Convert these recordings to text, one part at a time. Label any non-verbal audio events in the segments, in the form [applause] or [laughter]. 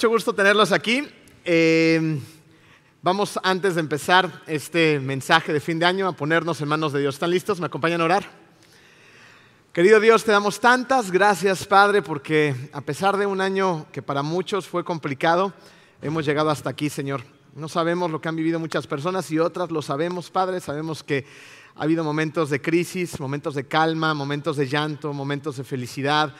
mucho gusto tenerlos aquí. Eh, vamos antes de empezar este mensaje de fin de año a ponernos en manos de Dios. ¿Están listos? ¿Me acompañan a orar? Querido Dios, te damos tantas gracias, Padre, porque a pesar de un año que para muchos fue complicado, hemos llegado hasta aquí, Señor. No sabemos lo que han vivido muchas personas y otras lo sabemos, Padre. Sabemos que ha habido momentos de crisis, momentos de calma, momentos de llanto, momentos de felicidad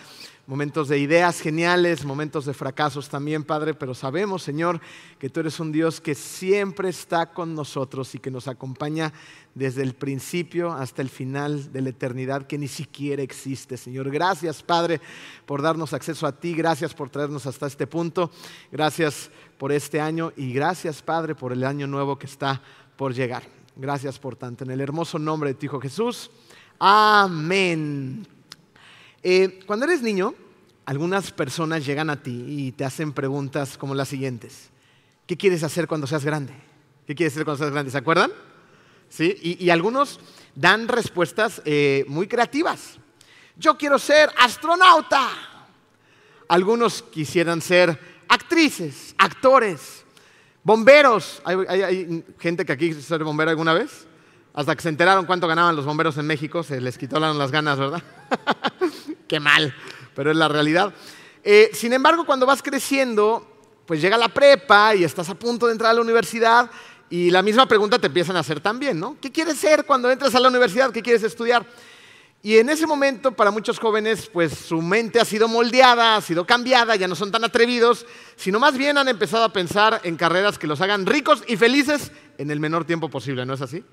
momentos de ideas geniales, momentos de fracasos también, Padre, pero sabemos, Señor, que tú eres un Dios que siempre está con nosotros y que nos acompaña desde el principio hasta el final de la eternidad que ni siquiera existe, Señor. Gracias, Padre, por darnos acceso a ti, gracias por traernos hasta este punto, gracias por este año y gracias, Padre, por el año nuevo que está por llegar. Gracias por tanto. En el hermoso nombre de tu Hijo Jesús. Amén. Eh, cuando eres niño, algunas personas llegan a ti y te hacen preguntas como las siguientes. ¿Qué quieres hacer cuando seas grande? ¿Qué quieres hacer cuando seas grande? ¿Se acuerdan? ¿Sí? Y, algunos dan respuestas eh, muy creativas. Yo quiero ser astronauta. Algunos quisieran ser actrices, actores, bomberos. ¿Hay, hay gente que aquí quiso ser bombero alguna vez? Hasta que se enteraron cuánto ganaban los bomberos en México, se les quitaron las ganas, ¿verdad? [laughs] Qué mal, pero es la realidad. Eh, sin embargo, cuando vas creciendo, pues llega la prepa y estás a punto de entrar a la universidad y la misma pregunta te empiezan a hacer también, ¿no? ¿Qué quieres ser cuando entres a la universidad? ¿Qué quieres estudiar? Y en ese momento, para muchos jóvenes, pues su mente ha sido moldeada, ha sido cambiada, ya no son tan atrevidos, sino más bien han empezado a pensar en carreras que los hagan ricos y felices en el menor tiempo posible, ¿no es así?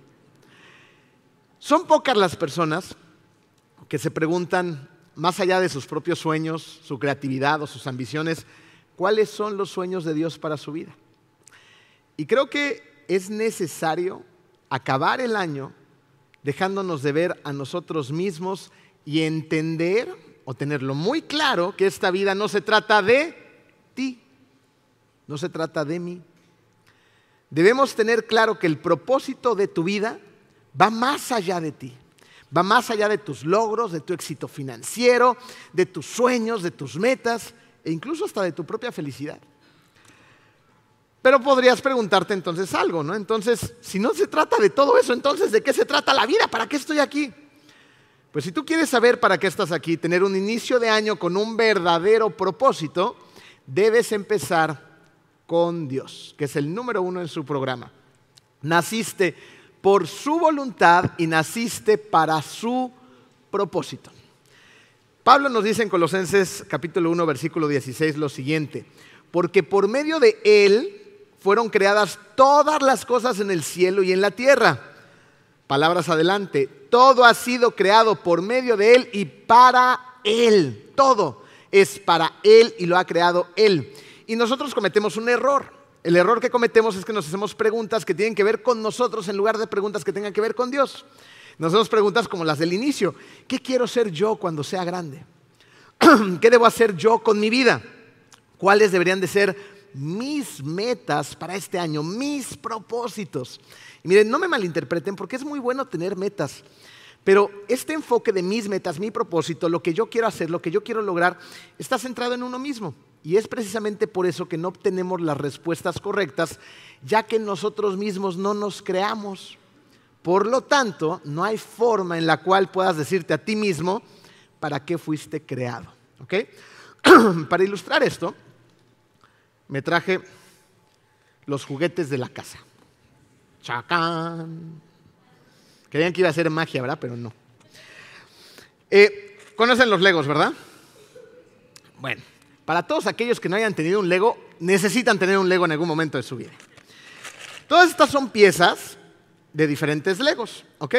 Son pocas las personas que se preguntan, más allá de sus propios sueños, su creatividad o sus ambiciones, cuáles son los sueños de Dios para su vida. Y creo que es necesario acabar el año dejándonos de ver a nosotros mismos y entender o tenerlo muy claro que esta vida no se trata de ti, no se trata de mí. Debemos tener claro que el propósito de tu vida va más allá de ti. Va más allá de tus logros, de tu éxito financiero, de tus sueños, de tus metas e incluso hasta de tu propia felicidad. Pero podrías preguntarte entonces algo, ¿no? Entonces, si no se trata de todo eso, entonces, ¿de qué se trata la vida? ¿Para qué estoy aquí? Pues si tú quieres saber para qué estás aquí, tener un inicio de año con un verdadero propósito, debes empezar con Dios, que es el número uno en su programa. Naciste por su voluntad y naciste para su propósito. Pablo nos dice en Colosenses capítulo 1 versículo 16 lo siguiente, porque por medio de él fueron creadas todas las cosas en el cielo y en la tierra. Palabras adelante, todo ha sido creado por medio de él y para él, todo es para él y lo ha creado él. Y nosotros cometemos un error. El error que cometemos es que nos hacemos preguntas que tienen que ver con nosotros en lugar de preguntas que tengan que ver con Dios. Nos hacemos preguntas como las del inicio. ¿Qué quiero ser yo cuando sea grande? [clears throat] ¿Qué debo hacer yo con mi vida? ¿Cuáles deberían de ser mis metas para este año, mis propósitos? Y miren, no me malinterpreten porque es muy bueno tener metas. Pero este enfoque de mis metas, mi propósito, lo que yo quiero hacer, lo que yo quiero lograr, está centrado en uno mismo. Y es precisamente por eso que no obtenemos las respuestas correctas, ya que nosotros mismos no nos creamos. Por lo tanto, no hay forma en la cual puedas decirte a ti mismo para qué fuiste creado. [clears throat] para ilustrar esto, me traje los juguetes de la casa. Chacán. Creían que iba a ser magia, ¿verdad? Pero no. Eh, Conocen los Legos, ¿verdad? Bueno, para todos aquellos que no hayan tenido un Lego, necesitan tener un Lego en algún momento de su vida. Todas estas son piezas de diferentes Legos, ¿ok?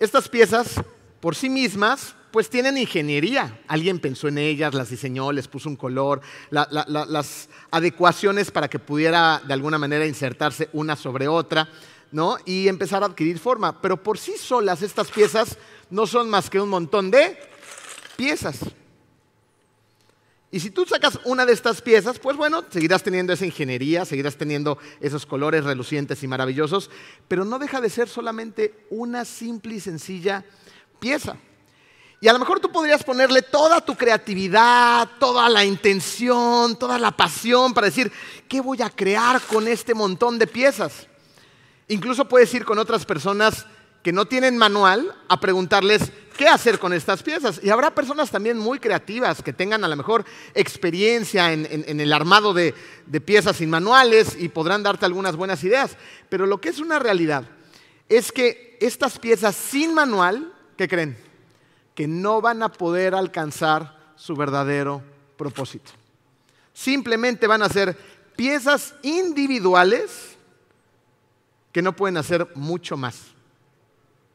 Estas piezas por sí mismas pues tienen ingeniería. Alguien pensó en ellas, las diseñó, les puso un color, las adecuaciones para que pudiera de alguna manera insertarse una sobre otra, ¿no? Y empezar a adquirir forma. Pero por sí solas estas piezas no son más que un montón de piezas. Y si tú sacas una de estas piezas, pues bueno, seguirás teniendo esa ingeniería, seguirás teniendo esos colores relucientes y maravillosos, pero no deja de ser solamente una simple y sencilla pieza. Y a lo mejor tú podrías ponerle toda tu creatividad, toda la intención, toda la pasión para decir, ¿qué voy a crear con este montón de piezas? Incluso puedes ir con otras personas que no tienen manual a preguntarles qué hacer con estas piezas. Y habrá personas también muy creativas que tengan a lo mejor experiencia en, el armado de, piezas sin manuales y podrán darte algunas buenas ideas. Pero lo que es una realidad es que estas piezas sin manual, ¿qué creen? que no van a poder alcanzar su verdadero propósito. Simplemente van a ser piezas individuales que no pueden hacer mucho más,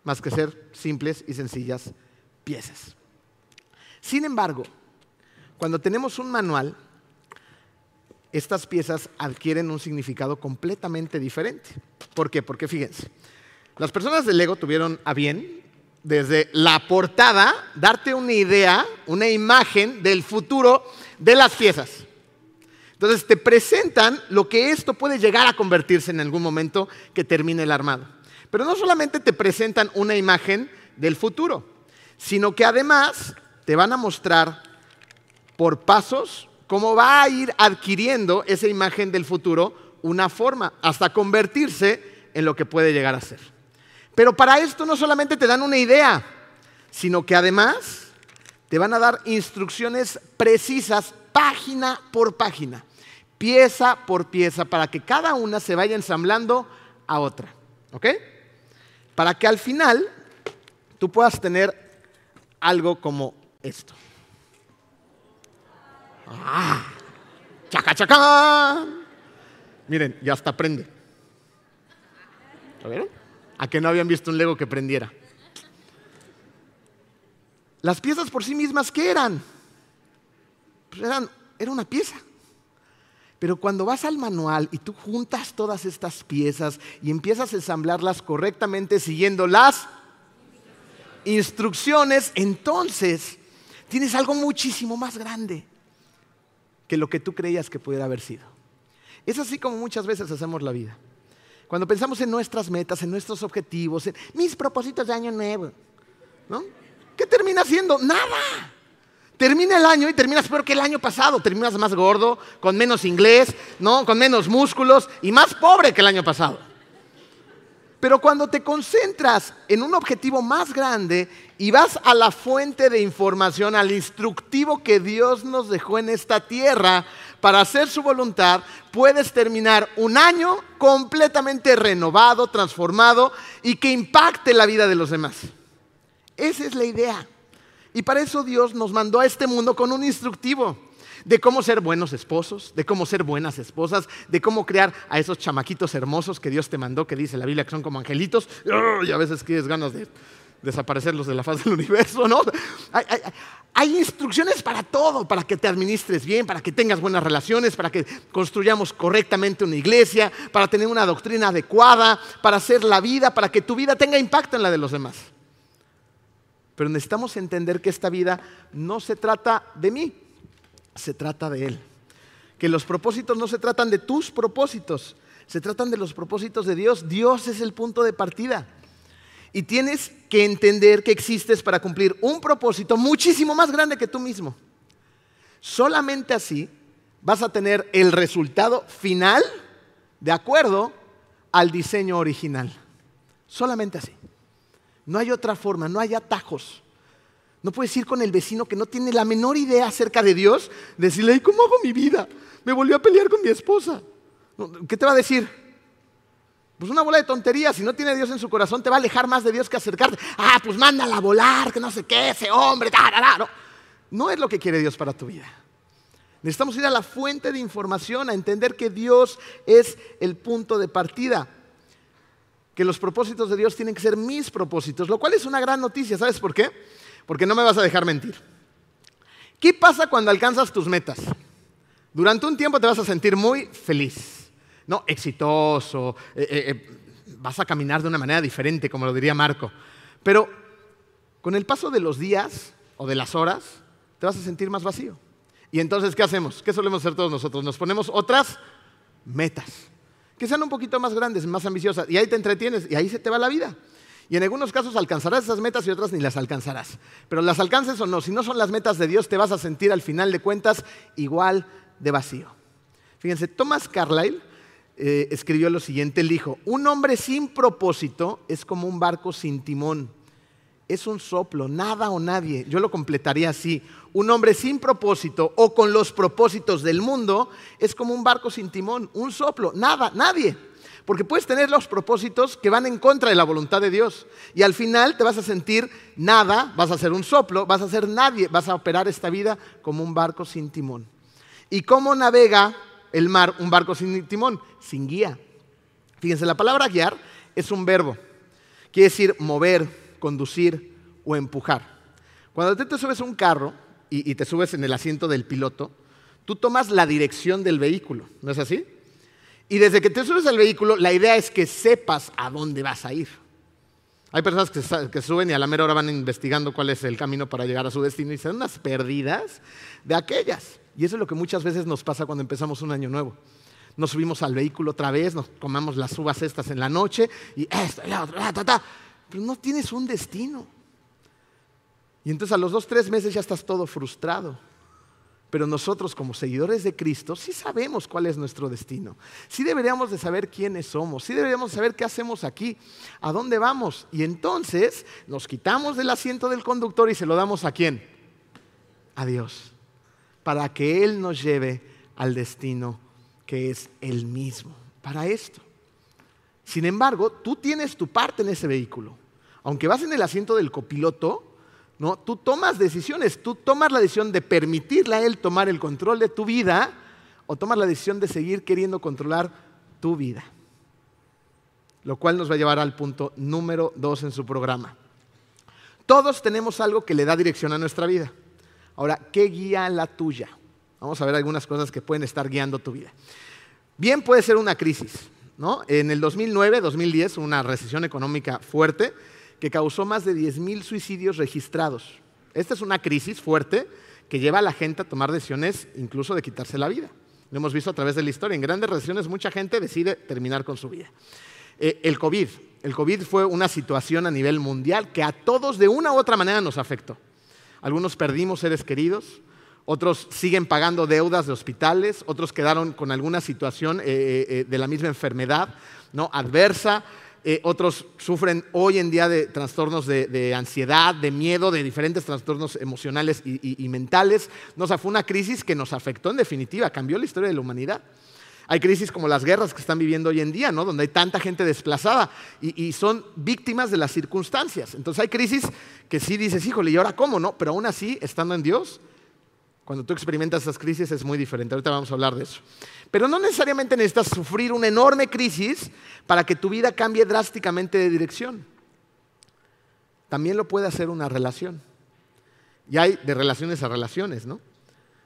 más que ser simples y sencillas piezas. Sin embargo, cuando tenemos un manual, estas piezas adquieren un significado completamente diferente. ¿Por qué? Porque fíjense, las personas del Lego tuvieron a bien desde la portada, darte una idea, una imagen del futuro de las piezas. Entonces te presentan lo que esto puede llegar a convertirse en algún momento que termine el armado. Pero no solamente te presentan una imagen del futuro, sino que además te van a mostrar por pasos cómo va a ir adquiriendo esa imagen del futuro una forma, hasta convertirse en lo que puede llegar a ser. Pero para esto no solamente te dan una idea, sino que además te van a dar instrucciones precisas, página por página, pieza por pieza, para que cada una se vaya ensamblando a otra. ¿Ok? Para que al final tú puedas tener algo como esto. ¡Ah! ¡Chaca, chaca! Miren, ya hasta prende. ¿Lo vieron? a que no habían visto un Lego que prendiera. Las piezas por sí mismas, ¿qué eran? Pues eran era una pieza. Pero cuando vas al manual y tú juntas todas estas piezas y empiezas a ensamblarlas correctamente siguiendo las instrucciones, entonces tienes algo muchísimo más grande que lo que tú creías que pudiera haber sido. Es así como muchas veces hacemos la vida. Cuando pensamos en nuestras metas, en nuestros objetivos, en mis propósitos de año nuevo, ¿no? ¿Qué termina siendo? Nada. Termina el año y terminas peor que el año pasado. Terminas más gordo, con menos inglés, ¿no? con menos músculos y más pobre que el año pasado. Pero cuando te concentras en un objetivo más grande y vas a la fuente de información, al instructivo que Dios nos dejó en esta tierra para hacer su voluntad, puedes terminar un año completamente renovado, transformado y que impacte la vida de los demás. Esa es la idea. Y para eso Dios nos mandó a este mundo con un instructivo de cómo ser buenos esposos, de cómo ser buenas esposas, de cómo crear a esos chamaquitos hermosos que Dios te mandó, que dice la Biblia que son como angelitos, y a veces tienes ganas de desaparecerlos de la faz del [laughs] universo, ¿no? Hay, hay, instrucciones para todo, para que te administres bien, para que tengas buenas relaciones, para que construyamos correctamente una iglesia, para tener una doctrina adecuada, para hacer la vida, para que tu vida tenga impacto en la de los demás. Pero necesitamos entender que esta vida no se trata de mí, se trata de Él. Que los propósitos no se tratan de tus propósitos, se tratan de los propósitos de Dios. Dios es el punto de partida. Y tienes que entender que existes para cumplir un propósito muchísimo más grande que tú mismo. Solamente así vas a tener el resultado final de acuerdo al diseño original. Solamente así. No hay otra forma, no hay atajos. No puedes ir con el vecino que no tiene la menor idea acerca de Dios, decirle, ¿cómo hago mi vida? Me volvió a pelear con mi esposa. ¿Qué te va a decir? Pues una bola de tonterías, si no tiene Dios en su corazón, te va a alejar más de Dios que acercarte. Ah, pues mándala a volar, que no sé qué, ese hombre, no. no es lo que quiere Dios para tu vida. Necesitamos ir a la fuente de información, a entender que Dios es el punto de partida. Que los propósitos de Dios tienen que ser mis propósitos, lo cual es una gran noticia. ¿Sabes por qué? porque no me vas a dejar mentir. ¿Qué pasa cuando alcanzas tus metas? Durante un tiempo te vas a sentir muy feliz, ¿no? Exitoso, eh, eh, eh, vas a caminar de una manera diferente, como lo diría Marco. Pero con el paso de los días o de las horas, te vas a sentir más vacío. Y entonces, ¿qué hacemos? ¿Qué solemos hacer todos nosotros? Nos ponemos otras metas, que sean un poquito más grandes, más ambiciosas, y ahí te entretienes, y ahí se te va la vida. Y en algunos casos alcanzarás esas metas y otras ni las alcanzarás. Pero las alcances o no, si no son las metas de Dios, te vas a sentir al final de cuentas igual de vacío. Fíjense, Thomas Carlyle eh, escribió lo siguiente, él dijo, un hombre sin propósito es como un barco sin timón. Es un soplo, nada o nadie. Yo lo completaría así. Un hombre sin propósito o con los propósitos del mundo es como un barco sin timón, un soplo, nada, nadie. Porque puedes tener los propósitos que van en contra de la voluntad de Dios. Y al final te vas a sentir nada, vas a ser un soplo, vas a ser nadie, vas a operar esta vida como un barco sin timón. ¿Y cómo navega el mar un barco sin timón? Sin guía. Fíjense, la palabra guiar es un verbo. Quiere decir mover, conducir o empujar. Cuando te subes a un carro y, te subes en el asiento del piloto, tú tomas la dirección del vehículo, ¿no es así? Y desde que te subes al vehículo, la idea es que sepas a dónde vas a ir. Hay personas que, suben y a la mera hora van investigando cuál es el camino para llegar a su destino y se dan unas perdidas de aquellas. Y eso es lo que muchas veces nos pasa cuando empezamos un año nuevo. Nos subimos al vehículo otra vez, nos comamos las uvas estas en la noche y esto y otro, ta, ta, pero no tienes un destino. Y entonces a los dos, tres meses ya estás todo frustrado. Pero nosotros como seguidores de Cristo sí sabemos cuál es nuestro destino. Sí deberíamos de saber quiénes somos. Sí deberíamos saber qué hacemos aquí, a dónde vamos. Y entonces nos quitamos del asiento del conductor y se lo damos a quién? A Dios. Para que Él nos lleve al destino que es Él mismo. Para esto. Sin embargo, tú tienes tu parte en ese vehículo. Aunque vas en el asiento del copiloto, ¿no? Tú tomas decisiones, tú tomas la decisión de permitirle a Él tomar el control de tu vida o tomas la decisión de seguir queriendo controlar tu vida. Lo cual nos va a llevar al punto número dos en su programa. Todos tenemos algo que le da dirección a nuestra vida. Ahora, ¿qué guía la tuya? Vamos a ver algunas cosas que pueden estar guiando tu vida. Bien puede ser una crisis. ¿No? En el 2009, 2010, una recesión económica fuerte, que causó más de 10.000 suicidios registrados. Esta es una crisis fuerte que lleva a la gente a tomar decisiones incluso de quitarse la vida. Lo hemos visto a través de la historia. En grandes recesiones mucha gente decide terminar con su vida. Eh, el COVID. El COVID fue una situación a nivel mundial que a todos de una u otra manera nos afectó. Algunos perdimos seres queridos, otros siguen pagando deudas de hospitales, otros quedaron con alguna situación eh, eh, de la misma enfermedad ¿no? adversa. Eh, otros sufren hoy en día de trastornos de, ansiedad, de miedo, de diferentes trastornos emocionales y, mentales. No, o sea, fue una crisis que nos afectó en definitiva, cambió la historia de la humanidad. Hay crisis como las guerras que están viviendo hoy en día, ¿no? donde hay tanta gente desplazada y, y, son víctimas de las circunstancias. Entonces hay crisis que sí dices, híjole, ¿y ahora cómo? No, pero aún así, estando en Dios, cuando tú experimentas esas crisis es muy diferente. Ahorita vamos a hablar de eso. Pero no necesariamente necesitas sufrir una enorme crisis para que tu vida cambie drásticamente de dirección. También lo puede hacer una relación. Y hay de relaciones a relaciones, ¿no?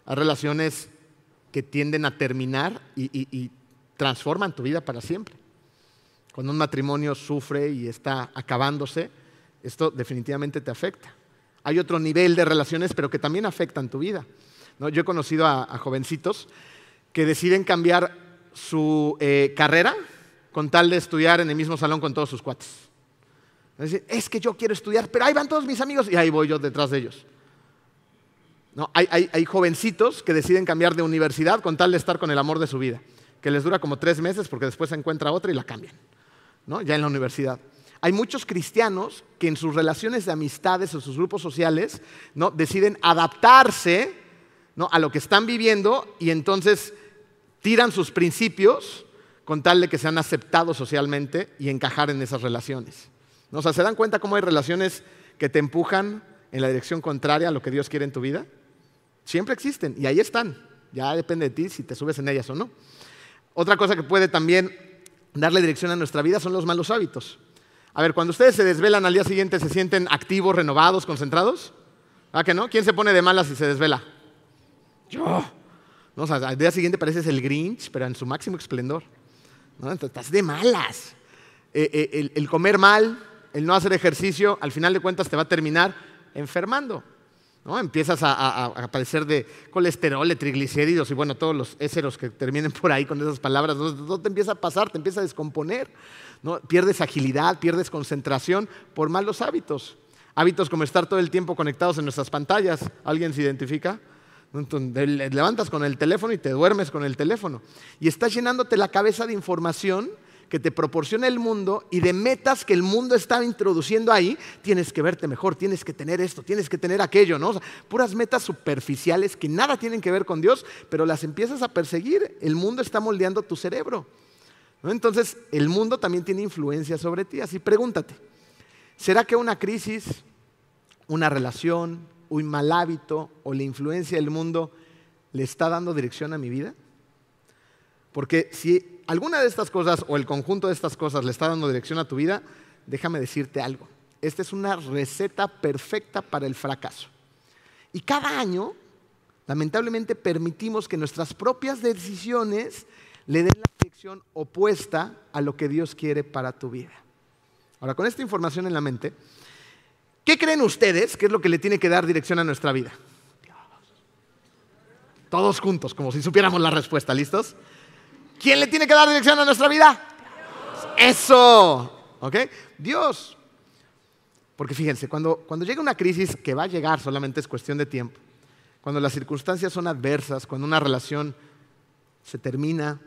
Hay relaciones que tienden a terminar y, y transforman tu vida para siempre. Cuando un matrimonio sufre y está acabándose, esto definitivamente te afecta. Hay otro nivel de relaciones, pero que también afectan tu vida. Yo he conocido a, jovencitos que deciden cambiar su eh, carrera con tal de estudiar en el mismo salón con todos sus cuates. Es, que yo quiero estudiar, pero ahí van todos mis amigos y ahí voy yo detrás de ellos. hay, jovencitos que deciden cambiar de universidad con tal de estar con el amor de su vida, que les dura como tres meses porque después se encuentra otra y la cambian, ya en la universidad. Hay muchos cristianos que en sus relaciones de amistades o sus grupos sociales ¿no? deciden adaptarse a lo que están viviendo y entonces tiran sus principios con tal de que sean aceptados socialmente y encajar en esas relaciones. O sea, ¿se dan cuenta cómo hay relaciones que te empujan en la dirección contraria a lo que Dios quiere en tu vida? Siempre existen y ahí están. Ya depende de ti si te subes en ellas o no. Otra cosa que puede también darle dirección a nuestra vida son los malos hábitos. A ver, cuando ustedes se desvelan al día siguiente, ¿se sienten activos, renovados, concentrados? ¿Ah, que no? ¿Quién se pone de malas si se desvela? Yo. No, al día siguiente pareces el Grinch, pero en su máximo esplendor. ¿no? estás de malas. Eh, eh, el, comer mal, el no hacer ejercicio, al final de cuentas te va a terminar enfermando. ¿no? Empiezas a, a, padecer de colesterol, de triglicéridos y bueno, todos los éseros que terminen por ahí con esas palabras, todo te empieza a pasar, te empieza a descomponer. ¿no? Pierdes agilidad, pierdes concentración por malos hábitos. Hábitos como estar todo el tiempo conectados en nuestras pantallas. ¿Alguien se identifica? Entonces, levantas con el teléfono y te duermes con el teléfono. Y estás llenándote la cabeza de información que te proporciona el mundo y de metas que el mundo está introduciendo ahí, tienes que verte mejor, tienes que tener esto, tienes que tener aquello, ¿no? puras metas superficiales que nada tienen que ver con Dios, pero las empiezas a perseguir. El mundo está moldeando tu cerebro. Entonces, el mundo también tiene influencia sobre ti. Así pregúntate, ¿será que una crisis, una relación, un mal hábito o la influencia del mundo le está dando dirección a mi vida? Porque si alguna de estas cosas o el conjunto de estas cosas le está dando dirección a tu vida, déjame decirte algo. Esta es una receta perfecta para el fracaso. Y cada año, lamentablemente, permitimos que nuestras propias decisiones le den la dirección opuesta a lo que Dios quiere para tu vida. Ahora, con esta información en la mente, ¿qué creen ustedes que es lo que le tiene que dar dirección a nuestra vida? Todos juntos, como si supiéramos la respuesta, ¿listos? ¿Quién le tiene que dar dirección a nuestra vida? Eso, ¿ok? Dios. Porque fíjense, cuando, cuando llega una crisis que va a llegar solamente es cuestión de tiempo, cuando las circunstancias son adversas, cuando una relación se termina,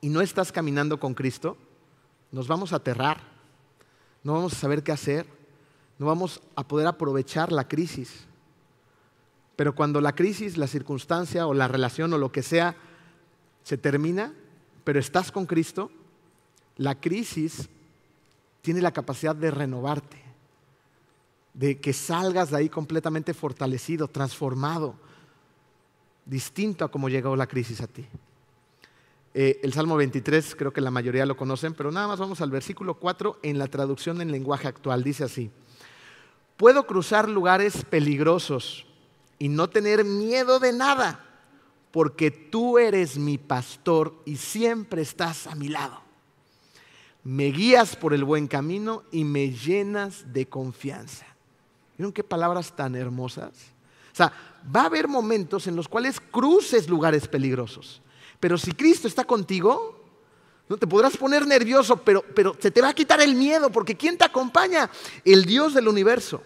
y no estás caminando con Cristo, nos vamos a aterrar, no vamos a saber qué hacer, no vamos a poder aprovechar la crisis. Pero cuando la crisis, la circunstancia o la relación o lo que sea se termina, pero estás con Cristo, la crisis tiene la capacidad de renovarte, de que salgas de ahí completamente fortalecido, transformado, distinto a como llegó la crisis a ti. Eh, el Salmo 23, creo que la mayoría lo conocen, pero nada más vamos al versículo 4 en la traducción en lenguaje actual. Dice así, puedo cruzar lugares peligrosos y no tener miedo de nada, porque tú eres mi pastor y siempre estás a mi lado. Me guías por el buen camino y me llenas de confianza. ¿Vieron qué palabras tan hermosas? O sea, va a haber momentos en los cuales cruces lugares peligrosos. Pero si Cristo está contigo, no te podrás poner nervioso, pero, pero se te va a quitar el miedo, porque ¿quién te acompaña? El Dios del universo.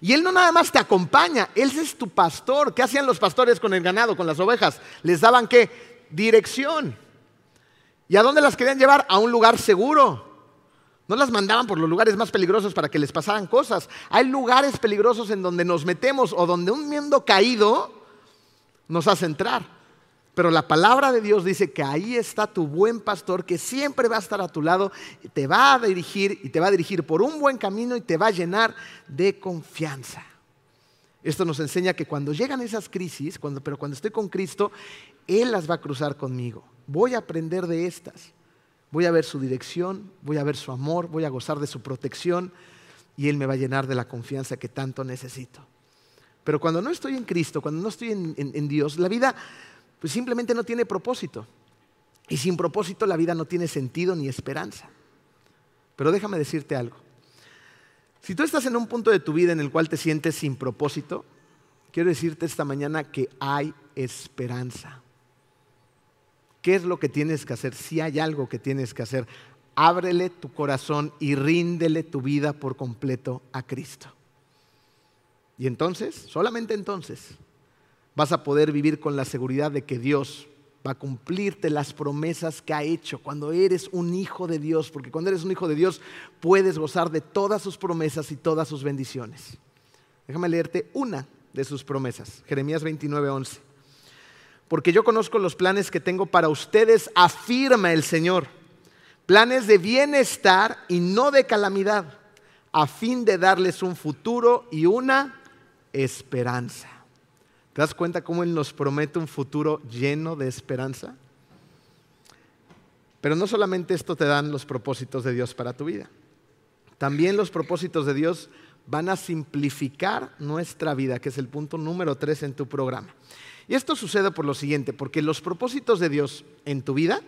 Y Él no nada más te acompaña, Él es tu pastor. ¿Qué hacían los pastores con el ganado, con las ovejas? Les daban qué? Dirección. ¿Y a dónde las querían llevar? A un lugar seguro. No las mandaban por los lugares más peligrosos para que les pasaran cosas. Hay lugares peligrosos en donde nos metemos o donde un mundo caído nos hace entrar. Pero la palabra de Dios dice que ahí está tu buen pastor que siempre va a estar a tu lado, te va a dirigir y te va a dirigir por un buen camino y te va a llenar de confianza. Esto nos enseña que cuando llegan esas crisis, pero cuando estoy con Cristo, Él las va a cruzar conmigo. Voy a aprender de estas. Voy a ver su dirección, voy a ver su amor, voy a gozar de su protección y Él me va a llenar de la confianza que tanto necesito. Pero cuando no estoy en Cristo, cuando no estoy en Dios, la vida pues simplemente no tiene propósito. Y sin propósito la vida no tiene sentido ni esperanza. Pero déjame decirte algo. Si tú estás en un punto de tu vida en el cual te sientes sin propósito, quiero decirte esta mañana que hay esperanza. ¿Qué es lo que tienes que hacer? Si hay algo que tienes que hacer, ábrele tu corazón y ríndele tu vida por completo a Cristo. Y entonces, solamente entonces, vas a poder vivir con la seguridad de que Dios va a cumplirte las promesas que ha hecho cuando eres un hijo de Dios, porque cuando eres un hijo de Dios puedes gozar de todas sus promesas y todas sus bendiciones. Déjame leerte una de sus promesas, Jeremías 29, 11. Porque yo conozco los planes que tengo para ustedes, afirma el Señor, planes de bienestar y no de calamidad, a fin de darles un futuro y una esperanza. ¿Te das cuenta cómo Él nos promete un futuro lleno de esperanza? Pero no solamente esto te dan los propósitos de Dios para tu vida. También los propósitos de Dios van a simplificar nuestra vida, que es el punto número tres en tu programa. Y esto sucede por lo siguiente, porque los propósitos de Dios en tu vida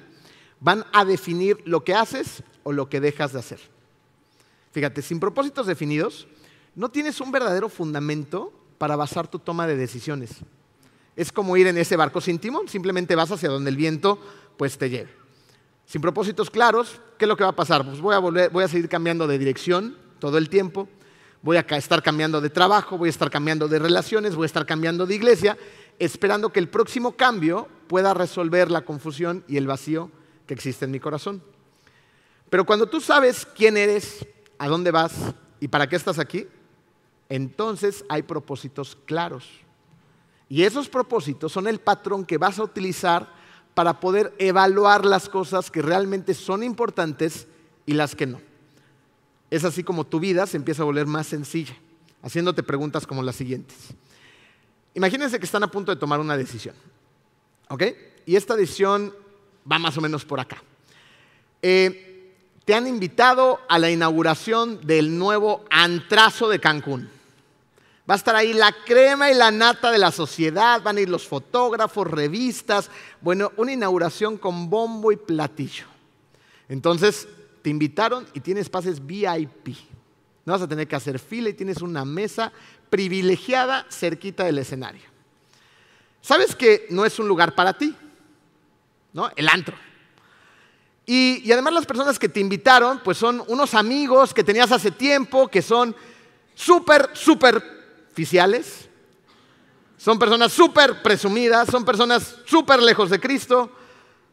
van a definir lo que haces o lo que dejas de hacer. Fíjate, sin propósitos definidos, no tienes un verdadero fundamento para basar tu toma de decisiones. Es como ir en ese barco sin timón, simplemente vas hacia donde el viento pues te lleve. Sin propósitos claros, ¿qué es lo que va a pasar? Pues voy a, voy a seguir cambiando de dirección todo el tiempo, voy a estar cambiando de trabajo, voy a estar cambiando de relaciones, voy a estar cambiando de iglesia, esperando que el próximo cambio pueda resolver la confusión y el vacío que existe en mi corazón. Pero cuando tú sabes quién eres, a dónde vas y para qué estás aquí, entonces hay propósitos claros. Y esos propósitos son el patrón que vas a utilizar para poder evaluar las cosas que realmente son importantes y las que no. Es así como tu vida se empieza a volver más sencilla, haciéndote preguntas como las siguientes. Imagínense que están a punto de tomar una decisión, ¿ok? Y esta decisión va más o menos por acá. Eh, te han invitado a la inauguración del nuevo antrazo de Cancún. Va a estar ahí la crema y la nata de la sociedad, van a ir los fotógrafos, revistas, bueno, una inauguración con bombo y platillo. Entonces, te invitaron y tienes pases VIP. No vas a tener que hacer fila y tienes una mesa privilegiada cerquita del escenario. Sabes que no es un lugar para ti, ¿no? El antro. Y, además las personas que te invitaron, pues son unos amigos que tenías hace tiempo, que son súper, súper oficiales, son personas súper presumidas, son personas súper lejos de Cristo,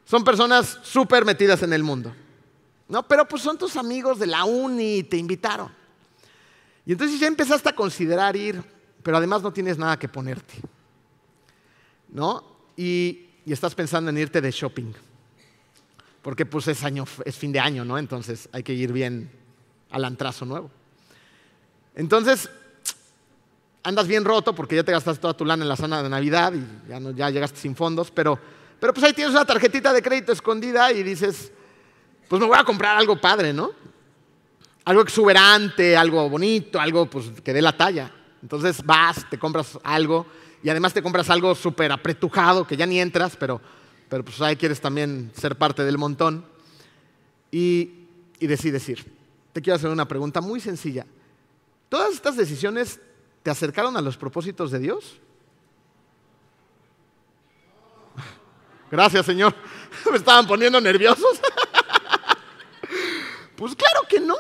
son personas súper metidas en el mundo. ¿No? Pero pues son tus amigos de la uni y te invitaron. Y entonces ya empezaste a considerar ir, pero además no tienes nada que ponerte. ¿No? Y, y estás pensando en irte de shopping. Porque pues es, año, es fin de año, ¿no? Entonces hay que ir bien al antrazo nuevo. Entonces andas bien roto porque ya te gastaste toda tu lana en la zona de Navidad y ya, no, ya llegaste sin fondos, pero, pero pues ahí tienes una tarjetita de crédito escondida y dices, pues me voy a comprar algo padre, ¿no? Algo exuberante, algo bonito, algo pues, que dé la talla. Entonces vas, te compras algo y además te compras algo súper apretujado que ya ni entras, pero, pero pues ahí quieres también ser parte del montón. Y, y decides ir. Te quiero hacer una pregunta muy sencilla. Todas estas decisiones ¿Te acercaron a los propósitos de Dios? Gracias, Señor. [laughs] Me estaban poniendo nerviosos. [laughs] Pues claro que no.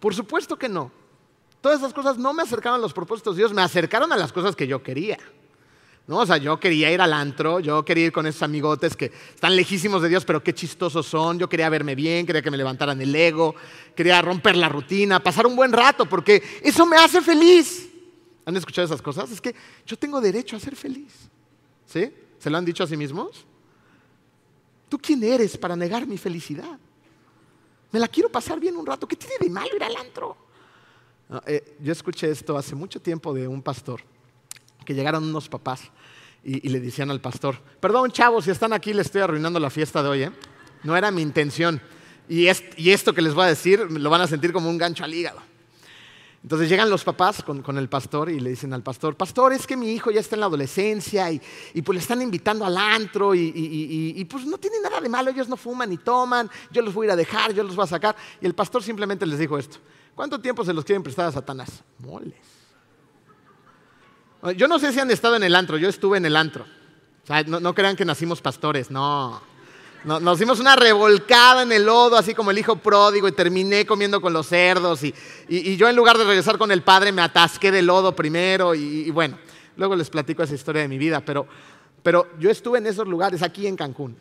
Por supuesto que no. Todas esas cosas no me acercaron a los propósitos de Dios, me acercaron a las cosas que yo quería. ¿No? O sea, yo quería ir al antro, yo quería ir con esos amigotes que están lejísimos de Dios, pero qué chistosos son. Yo quería verme bien, quería que me levantaran el ego, quería romper la rutina, pasar un buen rato, porque eso me hace feliz. ¿Han escuchado esas cosas? Es que yo tengo derecho a ser feliz. ¿Sí? ¿Se lo han dicho a sí mismos? ¿Tú quién eres para negar mi felicidad? Me la quiero pasar bien un rato. ¿Qué tiene de malo ir al antro? Eh, yo escuché esto hace mucho tiempo de un pastor que llegaron unos papás y, le decían al pastor, perdón chavos, si están aquí les estoy arruinando la fiesta de hoy, ¿eh? no era mi intención. Y, esto que les voy a decir lo van a sentir como un gancho al hígado. Entonces llegan los papás con, el pastor y le dicen al pastor, pastor, es que mi hijo ya está en la adolescencia y, pues le están invitando al antro y, pues no tiene nada de malo, ellos no fuman ni toman, yo los voy a ir a dejar, yo los voy a sacar. Y el pastor simplemente les dijo esto, ¿cuánto tiempo se los quieren prestar a Satanás? Moles. Yo no sé si han estado en el antro, yo estuve en el antro. O sea, no, crean que nacimos pastores, no. Nos dimos una revolcada en el lodo, así como el hijo pródigo, y terminé comiendo con los cerdos. Y, yo en lugar de regresar con el padre, me atasqué de lodo primero. Y, bueno, luego les platico esa historia de mi vida. Pero, pero yo estuve en esos lugares, aquí en Cancún,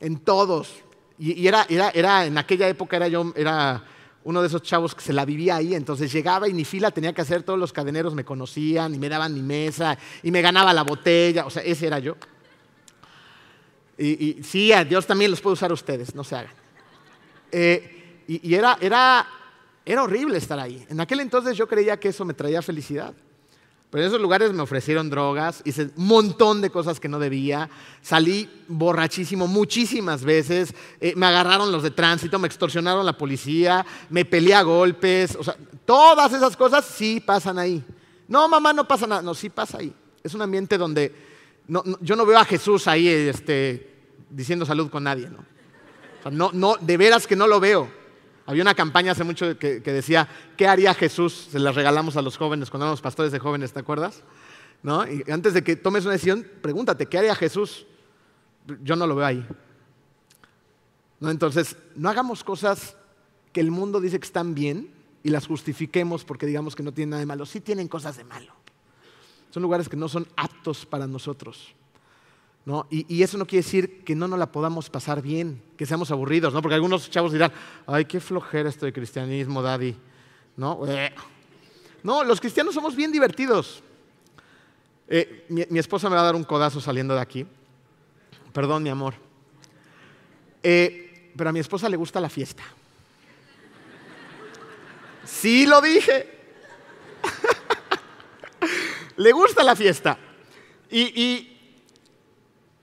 en todos. Y, era, era, era, en aquella época era yo, era uno de esos chavos que se la vivía ahí, entonces llegaba y ni fila tenía que hacer, todos los cadeneros me conocían y me daban mi mesa y me ganaba la botella, o sea, ese era yo. Y, sí, a Dios también los puede usar ustedes, no se hagan. Eh, y, era, era, era horrible estar ahí. En aquel entonces yo creía que eso me traía felicidad. Pero en esos lugares me ofrecieron drogas, hice un montón de cosas que no debía, salí borrachísimo muchísimas veces, eh, me agarraron los de tránsito, me extorsionaron la policía, me peleé a golpes, o sea, todas esas cosas sí pasan ahí. No, mamá, no pasa nada, no, sí pasa ahí. Es un ambiente donde yo no veo a Jesús ahí este, diciendo salud con nadie, ¿no? O sea, no, no, de veras que no lo veo. Había una campaña hace mucho que, decía, ¿qué haría Jesús? Se las regalamos a los jóvenes cuando éramos pastores de jóvenes, ¿te acuerdas? ¿No? Y antes de que tomes una decisión, pregúntate, ¿qué haría Jesús? Yo no lo veo ahí. ¿No? Entonces, no hagamos cosas que el mundo dice que están bien y las justifiquemos porque digamos que no tienen nada de malo. Sí tienen cosas de malo. Son lugares que no son aptos para nosotros. ¿No? Y, eso no quiere decir que no nos la podamos pasar bien, que seamos aburridos, ¿no? porque algunos chavos dirán, ay, qué flojera esto de cristianismo, daddy. ¿No? no, los cristianos somos bien divertidos. Eh, mi, esposa me va a dar un codazo saliendo de aquí. Perdón, mi amor. Eh, pero a mi esposa le gusta la fiesta. Sí lo dije. [laughs] le gusta la fiesta. y, y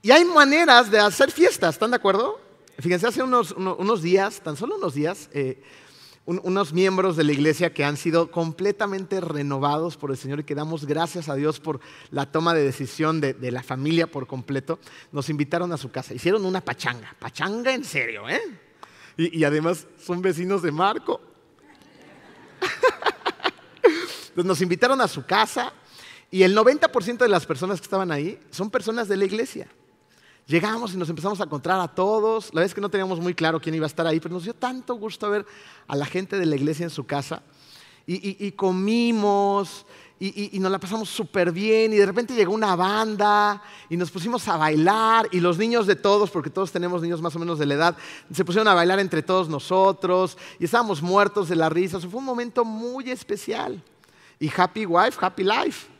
hay maneras de hacer fiestas, ¿están de acuerdo? Fíjense, hace unos, días, tan solo unos días, eh, unos miembros de la iglesia que han sido completamente renovados por el Señor y que damos gracias a Dios por la toma de decisión de, la familia por completo, nos invitaron a su casa. Hicieron una pachanga, pachanga en serio, ¿eh? Y, y además son vecinos de Marco. [laughs] Entonces nos invitaron a su casa y el 90% de las personas que estaban ahí son personas de la iglesia. Llegamos y nos empezamos a encontrar a todos. La es que no teníamos muy claro quién iba a estar ahí, pero nos dio tanto gusto ver a la gente de la iglesia en su casa. Y, comimos y, nos la pasamos súper bien. Y de repente llegó una banda y nos pusimos a bailar. Y los niños de todos, porque todos tenemos niños más o menos de la edad, se pusieron a bailar entre todos nosotros. Y estábamos muertos de la risa. fue un momento muy especial. Y happy wife, happy life.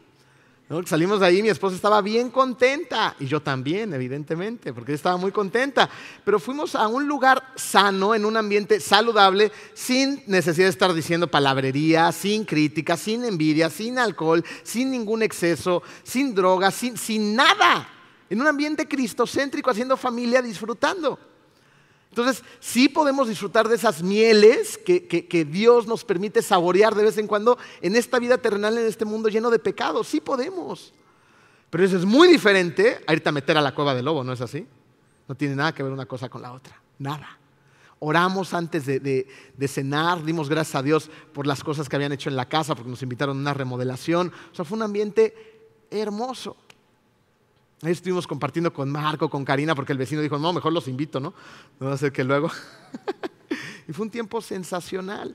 Salimos de ahí, mi esposa estaba bien contenta y yo también, evidentemente, porque estaba muy contenta. Pero fuimos a un lugar sano, en un ambiente saludable, sin necesidad de estar diciendo palabrería, sin crítica, sin envidia, sin alcohol, sin ningún exceso, sin drogas, sin, sin nada. En un ambiente cristocéntrico, haciendo familia, disfrutando. Entonces, sí podemos disfrutar de esas mieles que, Dios nos permite saborear de vez en cuando en esta vida terrenal, en este mundo lleno de pecados. Sí podemos. Pero eso es muy diferente a irte a meter a la cueva del lobo, ¿no es así? No tiene nada que ver una cosa con la otra. Nada. Oramos antes de, de, cenar, dimos gracias a Dios por las cosas que habían hecho en la casa, porque nos invitaron a una remodelación. O sea, fue un ambiente hermoso. Ahí estuvimos compartiendo con Marco, con Karina, porque el vecino dijo, no, mejor los invito, ¿no? No va a ser que luego... [laughs] y fue un tiempo sensacional.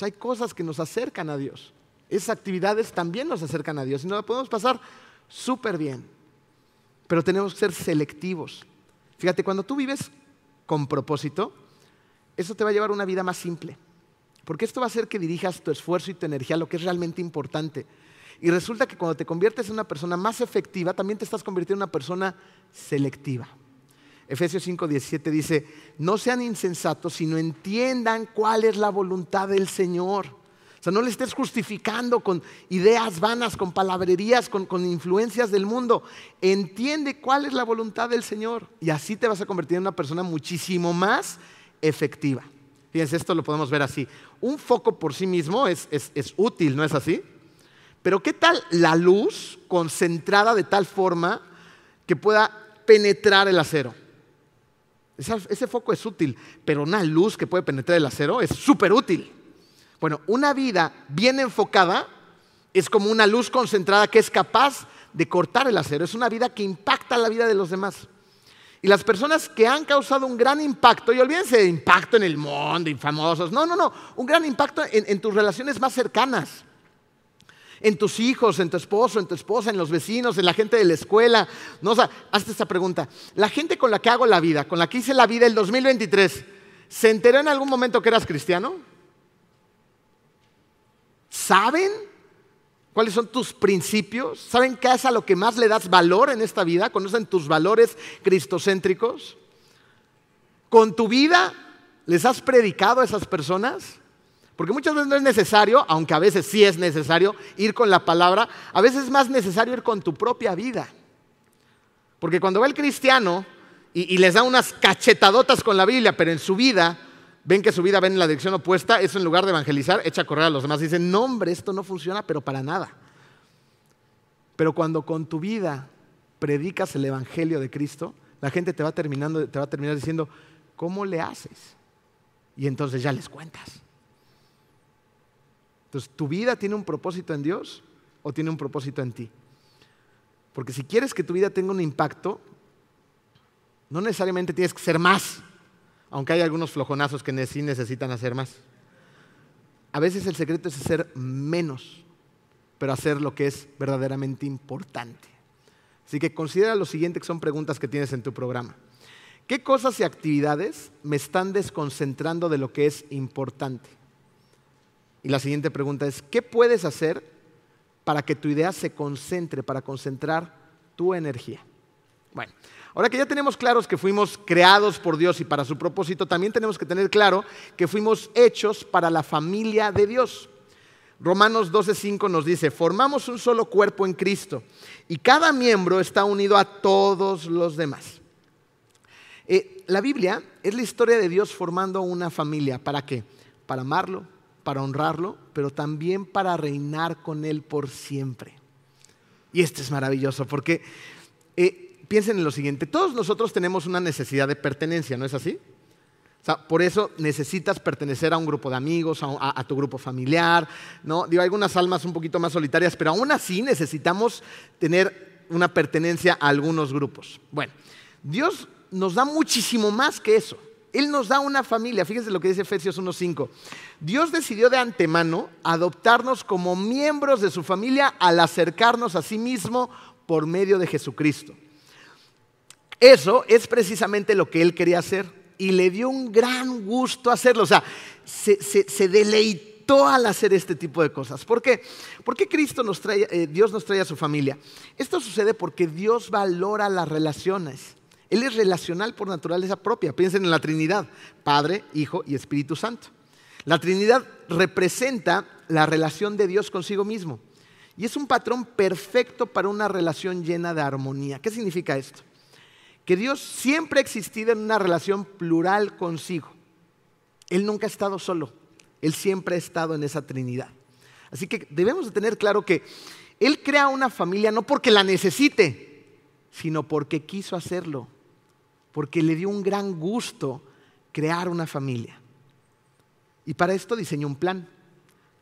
hay cosas que nos acercan a Dios. Esas actividades también nos acercan a Dios y nos podemos pasar súper bien. Pero tenemos que ser selectivos. Fíjate, cuando tú vives con propósito, eso te va a llevar a una vida más simple. Porque esto va a hacer que dirijas tu esfuerzo y tu energía a lo que es realmente importante. Y resulta que cuando te conviertes en una persona más efectiva, también te estás convirtiendo en una persona selectiva. Efesios 5:17 dice, no sean insensatos, sino entiendan cuál es la voluntad del Señor. O sea, no le estés justificando con ideas vanas, con palabrerías, con, influencias del mundo. Entiende cuál es la voluntad del Señor. Y así te vas a convertir en una persona muchísimo más efectiva. Fíjense, esto lo podemos ver así. Un foco por sí mismo es útil, ¿no es así? Pero ¿qué tal la luz concentrada de tal forma que pueda penetrar el acero? Ese, foco es útil, pero una luz que puede penetrar el acero es súper útil. Bueno, una vida bien enfocada es como una luz concentrada que es capaz de cortar el acero. Es una vida que impacta la vida de los demás. Y las personas que han causado un gran impacto, y olvídense de impacto en el mundo, infamosos, no, no, no, un gran impacto en tus relaciones más cercanas en tus hijos, en tu esposo, en tu esposa, en los vecinos, en la gente de la escuela. No, o hazte esta pregunta. La gente con la que hago la vida, con la que hice la vida el 2023, ¿se enteró en algún momento que eras cristiano? ¿Saben cuáles son tus principios? ¿Saben qué es a lo que más le das valor en esta vida? ¿Conocen tus valores cristocéntricos? ¿Con tu vida les has predicado a esas personas? Porque muchas veces no es necesario, aunque a veces sí es necesario, ir con la palabra, a veces es más necesario ir con tu propia vida. Porque cuando va el cristiano y, les da unas cachetadotas con la Biblia, pero en su vida ven que su vida va en la dirección opuesta, eso en lugar de evangelizar, echa a correr a los demás y dicen, no hombre, esto no funciona, pero para nada. Pero cuando con tu vida predicas el Evangelio de Cristo, la gente te va, terminando, te va a terminar diciendo, ¿cómo le haces? y entonces ya les cuentas. Entonces, ¿tu vida tiene un propósito en Dios o tiene un propósito en ti? Porque si quieres que tu vida tenga un impacto, no necesariamente tienes que ser más, aunque hay algunos flojonazos que sí necesitan hacer más. A veces el secreto es hacer menos, pero hacer lo que es verdaderamente importante. Así que considera lo siguiente que son preguntas que tienes en tu programa. ¿Qué cosas y actividades me están desconcentrando de lo que es importante? Y la siguiente pregunta es, ¿qué puedes hacer para que tu idea se concentre, para concentrar tu energía? Bueno, ahora que ya tenemos claros que fuimos creados por Dios y para su propósito, también tenemos que tener claro que fuimos hechos para la familia de Dios. Romanos 12:5 nos dice, formamos un solo cuerpo en Cristo y cada miembro está unido a todos los demás. Eh, la Biblia es la historia de Dios formando una familia. ¿Para qué? Para amarlo, para honrarlo, pero también para reinar con Él por siempre. Y esto es maravilloso porque eh, piensen en lo siguiente, todos nosotros tenemos una necesidad de pertenencia, ¿no es así? O sea, por eso necesitas pertenecer a un grupo de amigos, a, a, tu grupo familiar, ¿no? Digo, hay algunas almas un poquito más solitarias, pero aún así necesitamos tener una pertenencia a algunos grupos. Bueno, Dios nos da muchísimo más que eso. Él nos da una familia. Fíjense lo que dice Efesios 1.5. Dios decidió de antemano adoptarnos como miembros de su familia al acercarnos a sí mismo por medio de Jesucristo. Eso es precisamente lo que Él quería hacer y le dio un gran gusto hacerlo. O sea, se, deleitó al hacer este tipo de cosas. ¿Por qué? Porque Cristo nos trae, eh, Dios nos trae a su familia. Esto sucede porque Dios valora las relaciones. Él es relacional por naturaleza propia. Piensen en la Trinidad, Padre, Hijo y Espíritu Santo. La Trinidad representa la relación de Dios consigo mismo. Y es un patrón perfecto para una relación llena de armonía. ¿Qué significa esto? Que Dios siempre ha existido en una relación plural consigo. Él nunca ha estado solo. Él siempre ha estado en esa Trinidad. Así que debemos de tener claro que Él crea una familia no porque la necesite, sino porque quiso hacerlo porque le dio un gran gusto crear una familia. Y para esto diseñó un plan.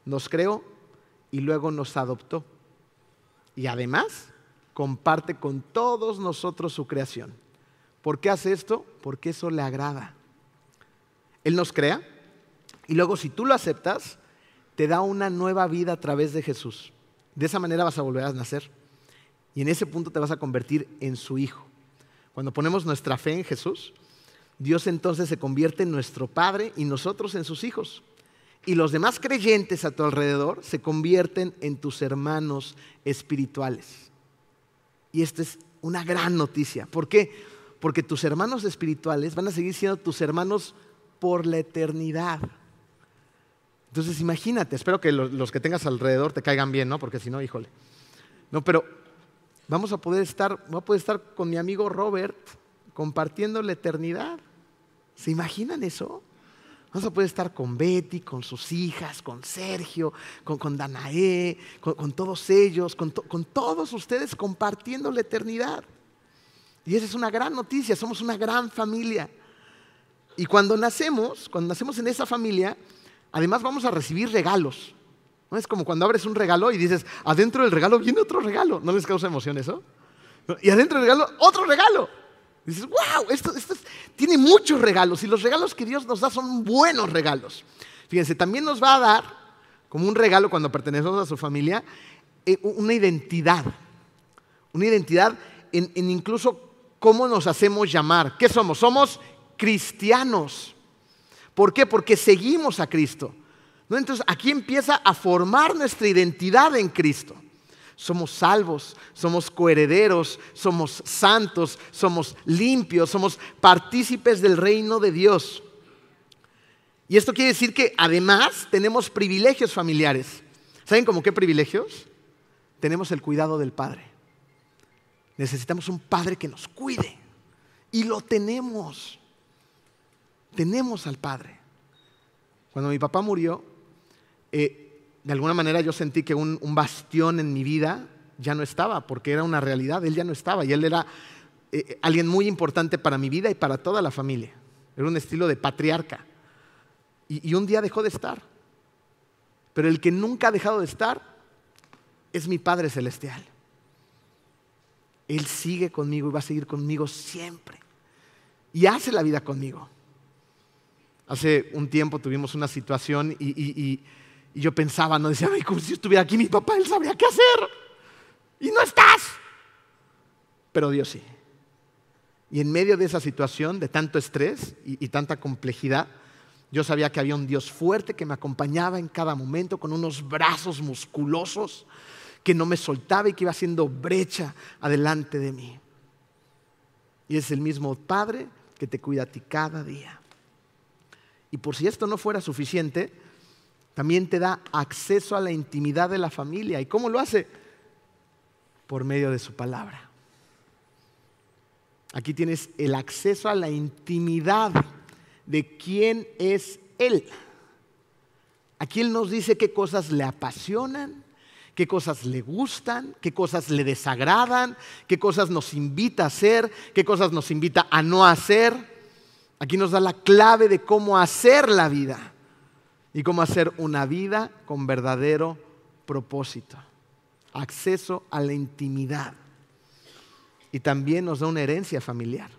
Nos creó y luego nos adoptó. Y además comparte con todos nosotros su creación. ¿Por qué hace esto? Porque eso le agrada. Él nos crea y luego si tú lo aceptas, te da una nueva vida a través de Jesús. De esa manera vas a volver a nacer. Y en ese punto te vas a convertir en su hijo. Cuando ponemos nuestra fe en Jesús, Dios entonces se convierte en nuestro Padre y nosotros en sus hijos. Y los demás creyentes a tu alrededor se convierten en tus hermanos espirituales. Y esta es una gran noticia. ¿Por qué? Porque tus hermanos espirituales van a seguir siendo tus hermanos por la eternidad. Entonces imagínate, espero que los, que tengas alrededor te caigan bien, ¿no? Porque si no, híjole. No, pero vamos a poder estar, voy a poder estar con mi amigo Robert compartiendo la eternidad. ¿Se imaginan eso? Vamos a poder estar con Betty, con sus hijas, con Sergio, con, Danae, con, todos ellos, con, con todos ustedes compartiendo la eternidad. Y esa es una gran noticia, somos una gran familia. Y cuando nacemos, cuando nacemos en esa familia, además vamos a recibir regalos. ¿No? Es como cuando abres un regalo y dices, adentro del regalo viene otro regalo. ¿No les causa emoción eso? Y adentro del regalo, otro regalo. Dices, wow, esto, tiene muchos regalos y los regalos que Dios nos da son buenos regalos. Fíjense, también nos va a dar, como un regalo cuando pertenecemos a su familia, eh, una identidad. Una identidad en, en incluso cómo nos hacemos llamar. ¿Qué somos? Somos cristianos. ¿Por qué? Porque seguimos a Cristo. Entonces aquí empieza a formar nuestra identidad en Cristo. Somos salvos, somos coherederos, somos santos, somos limpios, somos partícipes del reino de Dios. Y esto quiere decir que además tenemos privilegios familiares. ¿Saben cómo qué privilegios? Tenemos el cuidado del Padre. Necesitamos un Padre que nos cuide. Y lo tenemos. Tenemos al Padre. Cuando mi papá murió, eh, de alguna manera yo sentí que un, bastión en mi vida ya no estaba, porque era una realidad, él ya no estaba y él era eh, eh, alguien muy importante para mi vida y para toda la familia. Era un estilo de patriarca. y, un día dejó de estar. Pero el que nunca ha dejado de estar es mi Padre Celestial. Él sigue conmigo y va a seguir conmigo siempre. Y hace la vida conmigo. Hace un tiempo tuvimos una situación y, yo pensaba, no decía, Ay, como si estuviera aquí mi papá, él sabría qué hacer. Y no estás. Pero Dios sí. Y en medio de esa situación, de tanto estrés y tanta complejidad, yo sabía que había un Dios fuerte que me acompañaba en cada momento con unos brazos musculosos que no me soltaba y que iba haciendo brecha adelante de mí. Y es el mismo Padre que te cuida a ti cada día. Y por si esto no fuera suficiente, también te da acceso a la intimidad de la familia. ¿Y cómo lo hace? Por medio de su palabra. Aquí tienes el acceso a la intimidad de quién es Él. Aquí Él nos dice qué cosas le apasionan, qué cosas le gustan, qué cosas le desagradan, qué cosas nos invita a hacer, qué cosas nos invita a no hacer. Aquí nos da la clave de cómo hacer la vida y cómo hacer una vida con verdadero propósito. Acceso a la intimidad. Y también nos da una herencia familiar.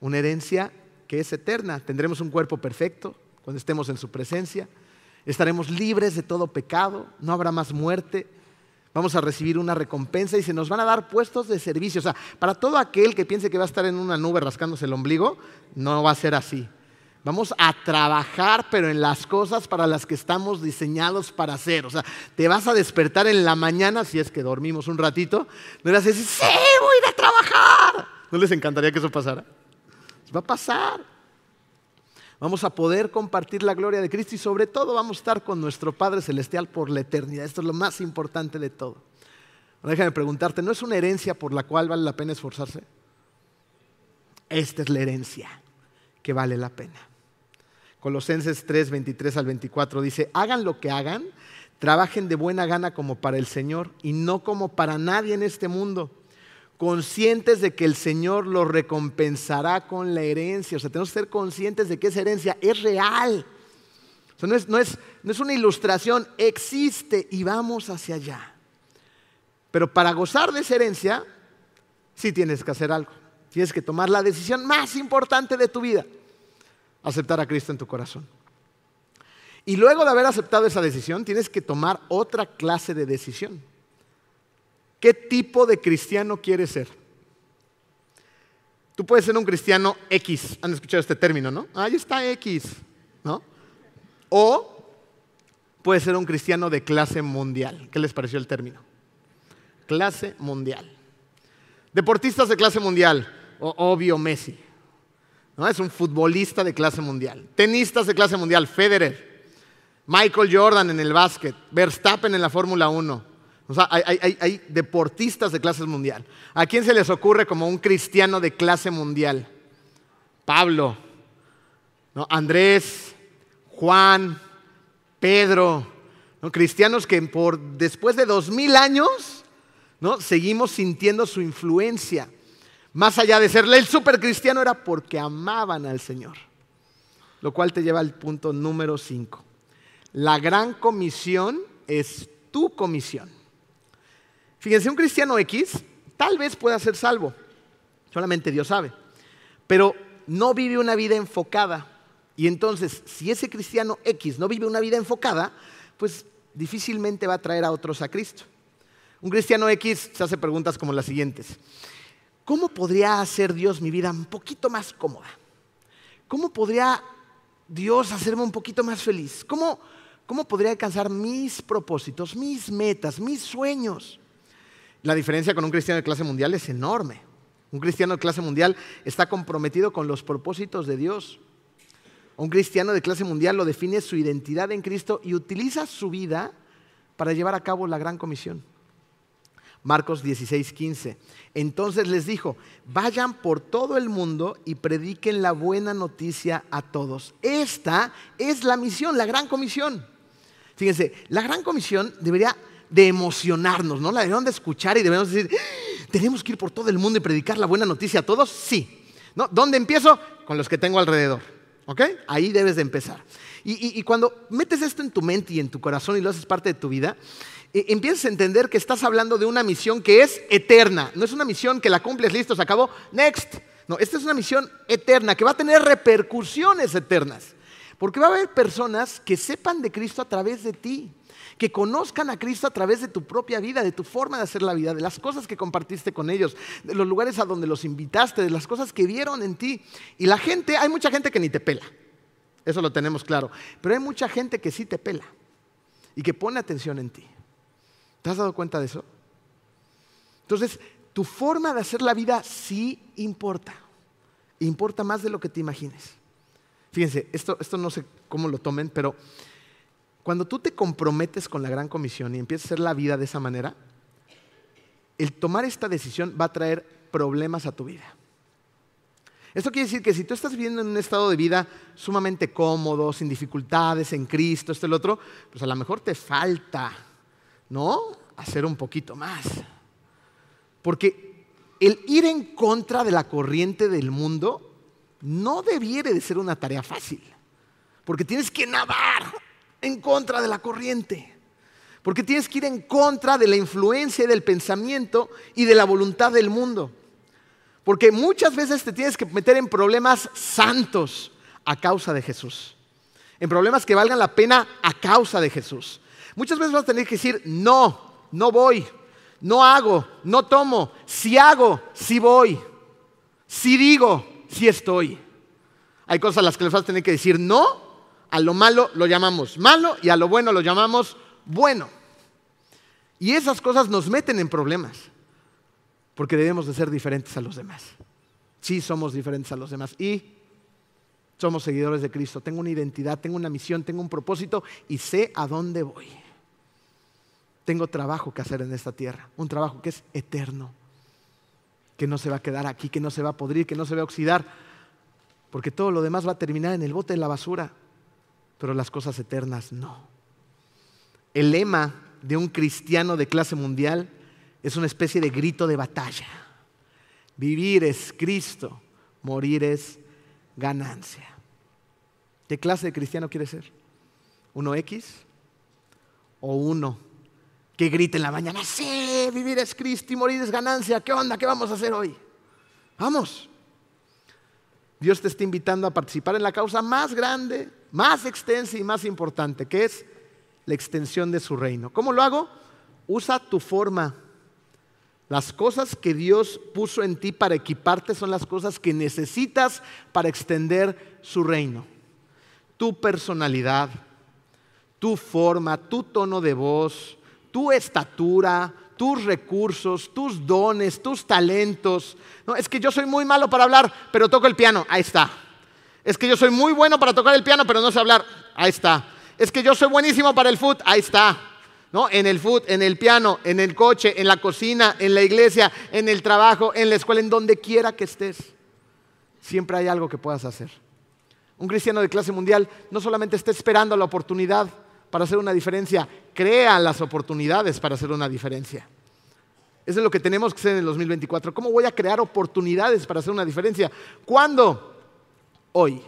Una herencia que es eterna. Tendremos un cuerpo perfecto cuando estemos en su presencia. Estaremos libres de todo pecado, no habrá más muerte. Vamos a recibir una recompensa y se nos van a dar puestos de servicio. O sea, para todo aquel que piense que va a estar en una nube rascándose el ombligo, no va a ser así. Vamos a trabajar, pero en las cosas para las que estamos diseñados para hacer. O sea, te vas a despertar en la mañana, si es que dormimos un ratito, no a decir, sí, voy a a trabajar. ¿No les encantaría que eso pasara? Va a pasar. Vamos a poder compartir la gloria de Cristo y sobre todo vamos a estar con nuestro Padre Celestial por la eternidad. Esto es lo más importante de todo. déjame preguntarte, ¿no es una herencia por la cual vale la pena esforzarse? Esta es la herencia que vale la pena. Colosenses 3, 23 al 24 dice, hagan lo que hagan, trabajen de buena gana como para el Señor y no como para nadie en este mundo conscientes de que el Señor lo recompensará con la herencia. O sea, tenemos que ser conscientes de que esa herencia es real. O sea, no, es, no, es, no es una ilustración, existe y vamos hacia allá. Pero para gozar de esa herencia, sí tienes que hacer algo. Tienes que tomar la decisión más importante de tu vida, aceptar a Cristo en tu corazón. Y luego de haber aceptado esa decisión, tienes que tomar otra clase de decisión. ¿Qué tipo de cristiano quieres ser? Tú puedes ser un cristiano X. Han escuchado este término, ¿no? Ahí está X, ¿no? O puedes ser un cristiano de clase mundial. ¿Qué les pareció el término? Clase mundial. Deportistas de clase mundial. obvio Messi. ¿No? Es un futbolista de clase mundial. Tenistas de clase mundial. Federer. Michael Jordan en el básquet. Verstappen en la Fórmula 1. O sea, hay, deportistas de clase mundial. ¿A quién se les ocurre como un cristiano de clase mundial? Pablo, Andrés, Juan, Pedro, cristianos que por después de dos mil años ¿no? seguimos sintiendo su influencia. Más allá de serle el supercristiano era porque amaban al Señor. Lo cual te lleva al punto número cinco. La gran comisión es tu comisión. Fíjense, un cristiano X tal vez pueda ser salvo, solamente Dios sabe, pero no vive una vida enfocada. Y entonces, si ese cristiano X no vive una vida enfocada, pues difícilmente va a traer a otros a Cristo. Un cristiano X se hace preguntas como las siguientes. ¿Cómo podría hacer Dios mi vida un poquito más cómoda? ¿Cómo podría Dios hacerme un poquito más feliz? ¿Cómo, cómo podría alcanzar mis propósitos, mis metas, mis sueños? La diferencia con un cristiano de clase mundial es enorme. Un cristiano de clase mundial está comprometido con los propósitos de Dios. Un cristiano de clase mundial lo define su identidad en Cristo y utiliza su vida para llevar a cabo la gran comisión. Marcos 16, 15. Entonces les dijo, vayan por todo el mundo y prediquen la buena noticia a todos. Esta es la misión, la gran comisión. Fíjense, la gran comisión debería de emocionarnos, ¿no? La debemos de escuchar y debemos decir, ¡Ah! tenemos que ir por todo el mundo y predicar la buena noticia a todos, sí. ¿No? ¿Dónde empiezo? Con los que tengo alrededor. ¿Ok? Ahí debes de empezar. Y, cuando metes esto en tu mente y en tu corazón y lo haces parte de tu vida, empiezas a entender que estás hablando de una misión que es eterna. No es una misión que la cumples, listo, se acabó, next. No, esta es una misión eterna que va a tener repercusiones eternas. Porque va a haber personas que sepan de Cristo a través de ti, que conozcan a Cristo a través de tu propia vida, de tu forma de hacer la vida, de las cosas que compartiste con ellos, de los lugares a donde los invitaste, de las cosas que vieron en ti. Y la gente, hay mucha gente que ni te pela, eso lo tenemos claro, pero hay mucha gente que sí te pela y que pone atención en ti. ¿Te has dado cuenta de eso? Entonces, tu forma de hacer la vida sí importa. Importa más de lo que te imagines. Fíjense, esto, esto no sé cómo lo tomen, pero cuando tú te comprometes con la gran comisión y empiezas a hacer la vida de esa manera, el tomar esta decisión va a traer problemas a tu vida. Esto quiere decir que si tú estás viviendo en un estado de vida sumamente cómodo, sin dificultades, en Cristo, esto y lo otro, pues a lo mejor te falta ¿no? Hacer un poquito más. Porque el ir en contra de la corriente del mundo no debiere de ser una tarea fácil. Porque tienes que nadar en contra de la corriente. Porque tienes que ir en contra de la influencia y del pensamiento y de la voluntad del mundo. Porque muchas veces te tienes que meter en problemas santos a causa de Jesús. En problemas que valgan la pena a causa de Jesús. Muchas veces vas a tener que decir, no, no voy, no hago, no tomo, si hago, si voy, si digo, si estoy. Hay cosas a las que les vas a tener que decir no, a lo malo lo llamamos malo y a lo bueno lo llamamos bueno. Y esas cosas nos meten en problemas, porque debemos de ser diferentes a los demás. Sí somos diferentes a los demás y somos seguidores de Cristo. Tengo una identidad, tengo una misión, tengo un propósito y sé a dónde voy tengo trabajo que hacer en esta tierra, un trabajo que es eterno, que no se va a quedar aquí, que no se va a podrir, que no se va a oxidar, porque todo lo demás va a terminar en el bote de la basura, pero las cosas eternas no. El lema de un cristiano de clase mundial es una especie de grito de batalla. Vivir es Cristo, morir es ganancia. ¿Qué clase de cristiano quiere ser? ¿Uno X o uno que grite en la mañana, sí, vivir es Cristo y morir es ganancia, ¿qué onda? ¿Qué vamos a hacer hoy? Vamos. Dios te está invitando a participar en la causa más grande, más extensa y más importante, que es la extensión de su reino. ¿Cómo lo hago? Usa tu forma. Las cosas que Dios puso en ti para equiparte son las cosas que necesitas para extender su reino. Tu personalidad, tu forma, tu tono de voz, tu estatura, tus recursos, tus dones, tus talentos. No, es que yo soy muy malo para hablar, pero toco el piano. Ahí está. Es que yo soy muy bueno para tocar el piano, pero no sé hablar. Ahí está. Es que yo soy buenísimo para el foot. Ahí está. ¿No? En el foot, en el piano, en el coche, en la cocina, en la iglesia, en el trabajo, en la escuela, en donde quiera que estés. Siempre hay algo que puedas hacer. Un cristiano de clase mundial no solamente está esperando la oportunidad, para hacer una diferencia, crea las oportunidades para hacer una diferencia. Eso es lo que tenemos que hacer en el 2024. ¿Cómo voy a crear oportunidades para hacer una diferencia? ¿Cuándo? Hoy.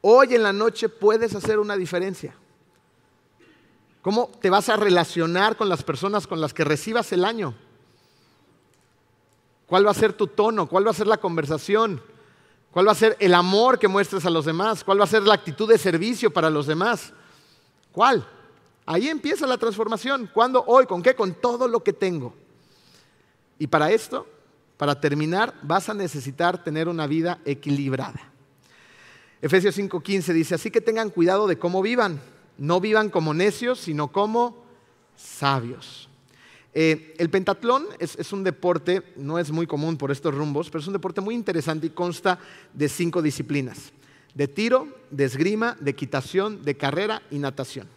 Hoy en la noche puedes hacer una diferencia. ¿Cómo te vas a relacionar con las personas con las que recibas el año? ¿Cuál va a ser tu tono? ¿Cuál va a ser la conversación? ¿Cuál va a ser el amor que muestres a los demás? ¿Cuál va a ser la actitud de servicio para los demás? ¿Cuál? Ahí empieza la transformación. ¿Cuándo? Hoy. ¿Con qué? Con todo lo que tengo. Y para esto, para terminar, vas a necesitar tener una vida equilibrada. Efesios 5:15 dice, así que tengan cuidado de cómo vivan. No vivan como necios, sino como sabios. Eh, el pentatlón es, es, un deporte, no es muy común por estos rumbos, pero es un deporte muy interesante y consta de cinco disciplinas de tiro, de esgrima, de equitación, de carrera y natación.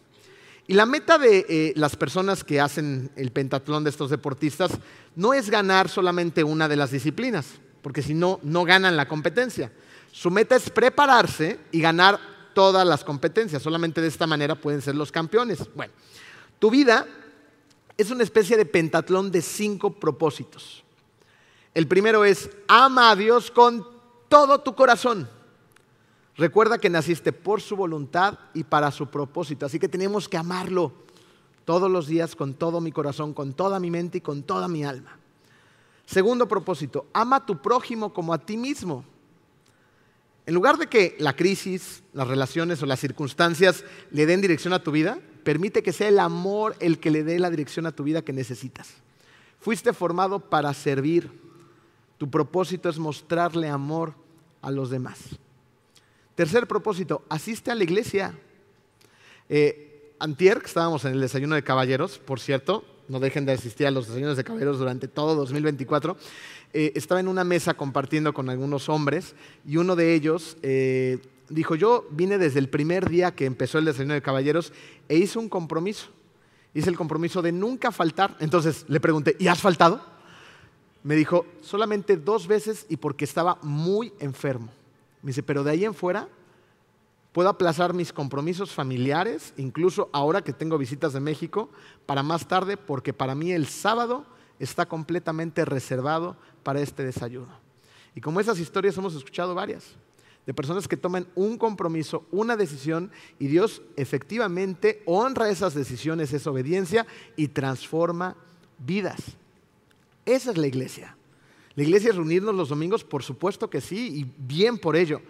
Y la meta de eh, las personas que hacen el pentatlón de estos deportistas no es ganar solamente una de las disciplinas, porque si no, no ganan la competencia. Su meta es prepararse y ganar todas las competencias. Solamente de esta manera pueden ser los campeones. Bueno, tu vida es una especie de pentatlón de cinco propósitos. El primero es ama a Dios con todo tu corazón. Recuerda que naciste por su voluntad y para su propósito, así que tenemos que amarlo todos los días con todo mi corazón, con toda mi mente y con toda mi alma. Segundo propósito, ama a tu prójimo como a ti mismo. En lugar de que la crisis, las relaciones o las circunstancias le den dirección a tu vida, permite que sea el amor el que le dé la dirección a tu vida que necesitas. Fuiste formado para servir. Tu propósito es mostrarle amor a los demás. Tercer propósito, asiste a la iglesia. Eh, antier, estábamos en el desayuno de caballeros, por cierto, no dejen de asistir a los desayunos de caballeros durante todo 2024, eh, estaba en una mesa compartiendo con algunos hombres y uno de ellos eh, dijo, yo vine desde el primer día que empezó el desayuno de caballeros e hice un compromiso. Hice el compromiso de nunca faltar. Entonces le pregunté, ¿y has faltado? Me dijo, solamente dos veces y porque estaba muy enfermo. Me dice, pero de ahí en fuera puedo aplazar mis compromisos familiares, incluso ahora que tengo visitas de México, para más tarde, porque para mí el sábado está completamente reservado para este desayuno. Y como esas historias hemos escuchado varias, de personas que toman un compromiso, una decisión, y Dios efectivamente honra esas decisiones, esa obediencia, y transforma vidas. Esa es la iglesia. La iglesia es reunirnos los domingos, por supuesto que sí, y bien por ello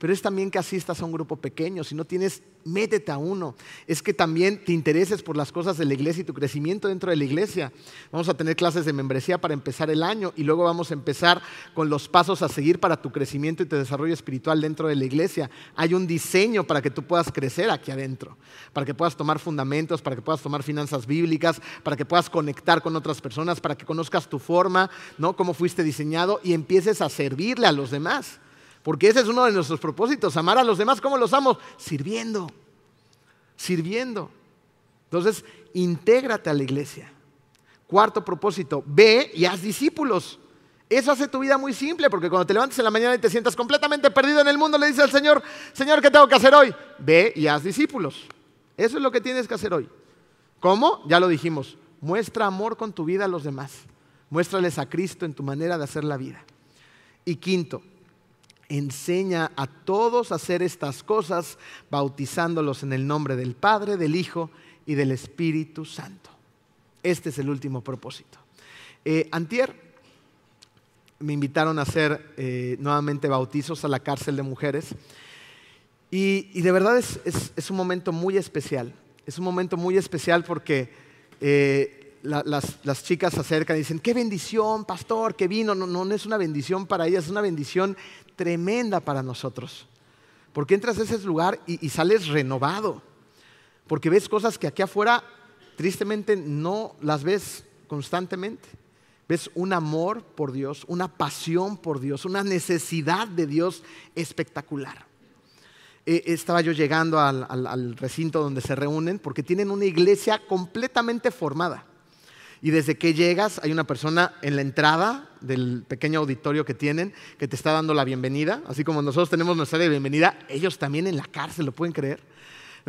pero es también que asistas a un grupo pequeño. Si no tienes, métete a uno. Es que también te intereses por las cosas de la iglesia y tu crecimiento dentro de la iglesia. Vamos a tener clases de membresía para empezar el año y luego vamos a empezar con los pasos a seguir para tu crecimiento y tu desarrollo espiritual dentro de la iglesia. Hay un diseño para que tú puedas crecer aquí adentro, para que puedas tomar fundamentos, para que puedas tomar finanzas bíblicas, para que puedas conectar con otras personas, para que conozcas tu forma, ¿no? Cómo fuiste diseñado y empieces a servirle a los demás. Porque ese es uno de nuestros propósitos, amar a los demás. ¿Cómo los amo? Sirviendo, sirviendo. Entonces, intégrate a la iglesia. Cuarto propósito, ve y haz discípulos. Eso hace tu vida muy simple, porque cuando te levantas en la mañana y te sientas completamente perdido en el mundo, le dices al Señor, Señor, ¿qué tengo que hacer hoy? Ve y haz discípulos. Eso es lo que tienes que hacer hoy. ¿Cómo? Ya lo dijimos. Muestra amor con tu vida a los demás. Muéstrales a Cristo en tu manera de hacer la vida. Y quinto, enseña a todos a hacer estas cosas, bautizándolos en el nombre del Padre, del Hijo y del Espíritu Santo. Este es el último propósito. Eh, antier me invitaron a hacer eh, nuevamente bautizos a la cárcel de mujeres y, de verdad es, un momento muy especial. Es un momento muy especial porque eh, las, chicas se acercan y dicen, qué bendición, pastor, que vino. No, no, no es una bendición para ellas, es una bendición tremenda para nosotros. Porque entras a ese lugar y, sales renovado. Porque ves cosas que aquí afuera tristemente no las ves constantemente. Ves un amor por Dios, una pasión por Dios, una necesidad de Dios espectacular. Eh, estaba yo llegando al, recinto donde se reúnen porque tienen una iglesia completamente formada. Y desde que llegas hay una persona en la entrada del pequeño auditorio que tienen que te está dando la bienvenida. Así como nosotros tenemos nuestra bienvenida, ellos también en la cárcel, ¿lo pueden creer?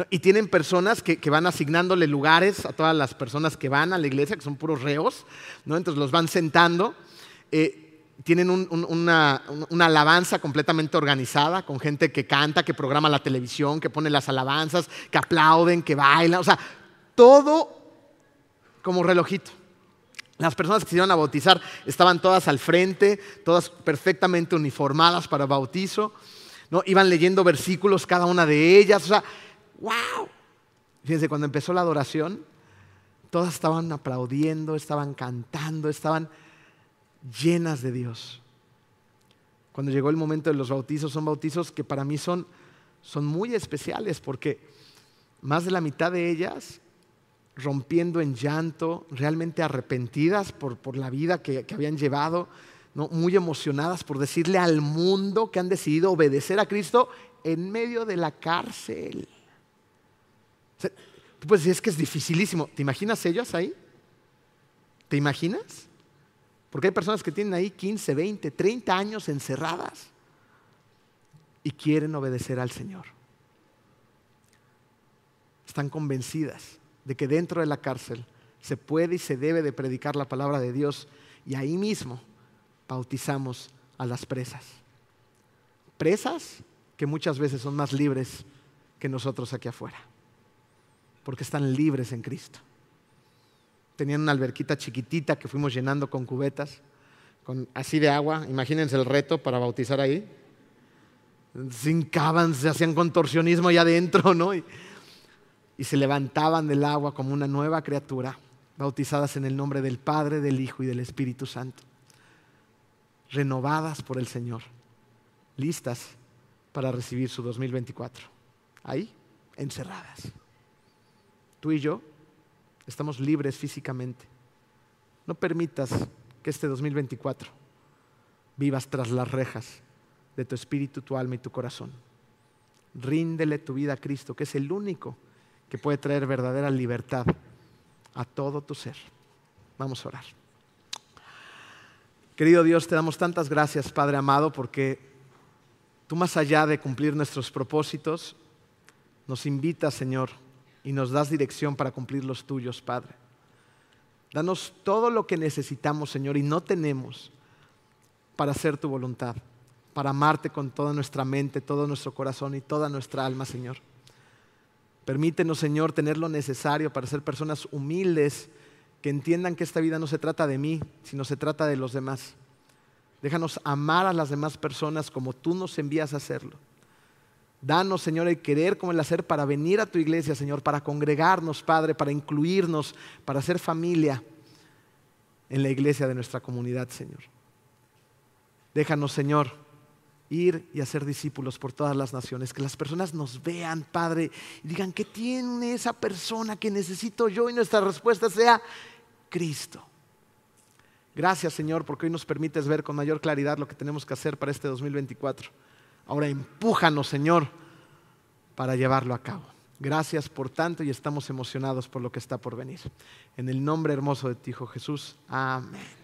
Y tienen personas que, van asignándole lugares a todas las personas que van a la iglesia, que son puros reos, ¿no? entonces los van sentando. Eh, tienen una, alabanza completamente organizada, con gente que canta, que programa la televisión, que pone las alabanzas, que aplauden, que bailan, o sea, todo como relojito. Las personas que se iban a bautizar estaban todas al frente, todas perfectamente uniformadas para bautizo. ¿no? Iban leyendo versículos cada una de ellas. O sea, wow. Fíjense, cuando empezó la adoración, todas estaban aplaudiendo, estaban cantando, estaban llenas de Dios. Cuando llegó el momento de los bautizos, son bautizos que para mí son, son muy especiales porque más de la mitad de ellas rompiendo en llanto, realmente arrepentidas por, la vida que, habían llevado, ¿no? muy emocionadas por decirle al mundo que han decidido obedecer a Cristo en medio de la cárcel. tú puedes decir, es que es dificilísimo. ¿Te imaginas ellos ahí? ¿Te imaginas? Porque hay personas que tienen ahí 15, 20, 30 años encerradas y quieren obedecer al Señor. Están convencidas de que dentro de la cárcel se puede y se debe de predicar la palabra de Dios y ahí mismo bautizamos a las presas. Presas que muchas veces son más libres que nosotros aquí afuera, porque están libres en Cristo. Tenían una alberquita chiquitita que fuimos llenando con cubetas, con así de agua. Imagínense el reto para bautizar ahí. Se hincaban, se hacían contorsionismo allá adentro, ¿no? Y se levantaban del agua como una nueva criatura, bautizadas en el nombre del Padre, del Hijo y del Espíritu Santo, renovadas por el Señor, listas para recibir su 2024. Ahí, encerradas. Tú y yo estamos libres físicamente. No permitas que este 2024 vivas tras las rejas de tu espíritu, tu alma y tu corazón. Ríndele tu vida a Cristo, que es el único que puede traer verdadera libertad a todo tu ser. Vamos a orar. Querido Dios, te damos tantas gracias, Padre amado, porque tú más allá de cumplir nuestros propósitos, nos invitas, Señor, y nos das dirección para cumplir los tuyos, Padre. Danos todo lo que necesitamos, Señor, y no tenemos para hacer tu voluntad, para amarte con toda nuestra mente, todo nuestro corazón y toda nuestra alma, Señor. Permítenos, Señor, tener lo necesario para ser personas humildes, que entiendan que esta vida no se trata de mí, sino se trata de los demás. Déjanos amar a las demás personas como tú nos envías a hacerlo. Danos, Señor, el querer como el hacer para venir a tu iglesia, Señor, para congregarnos, Padre, para incluirnos, para ser familia en la iglesia de nuestra comunidad, Señor. Déjanos, Señor, ir y hacer discípulos por todas las naciones, que las personas nos vean, Padre, y digan, ¿qué tiene esa persona que necesito yo? Y nuestra respuesta sea Cristo. Gracias, Señor, porque hoy nos permites ver con mayor claridad lo que tenemos que hacer para este 2024. Ahora empújanos, Señor, para llevarlo a cabo. Gracias por tanto y estamos emocionados por lo que está por venir. En el nombre hermoso de ti, Hijo Jesús. Amén.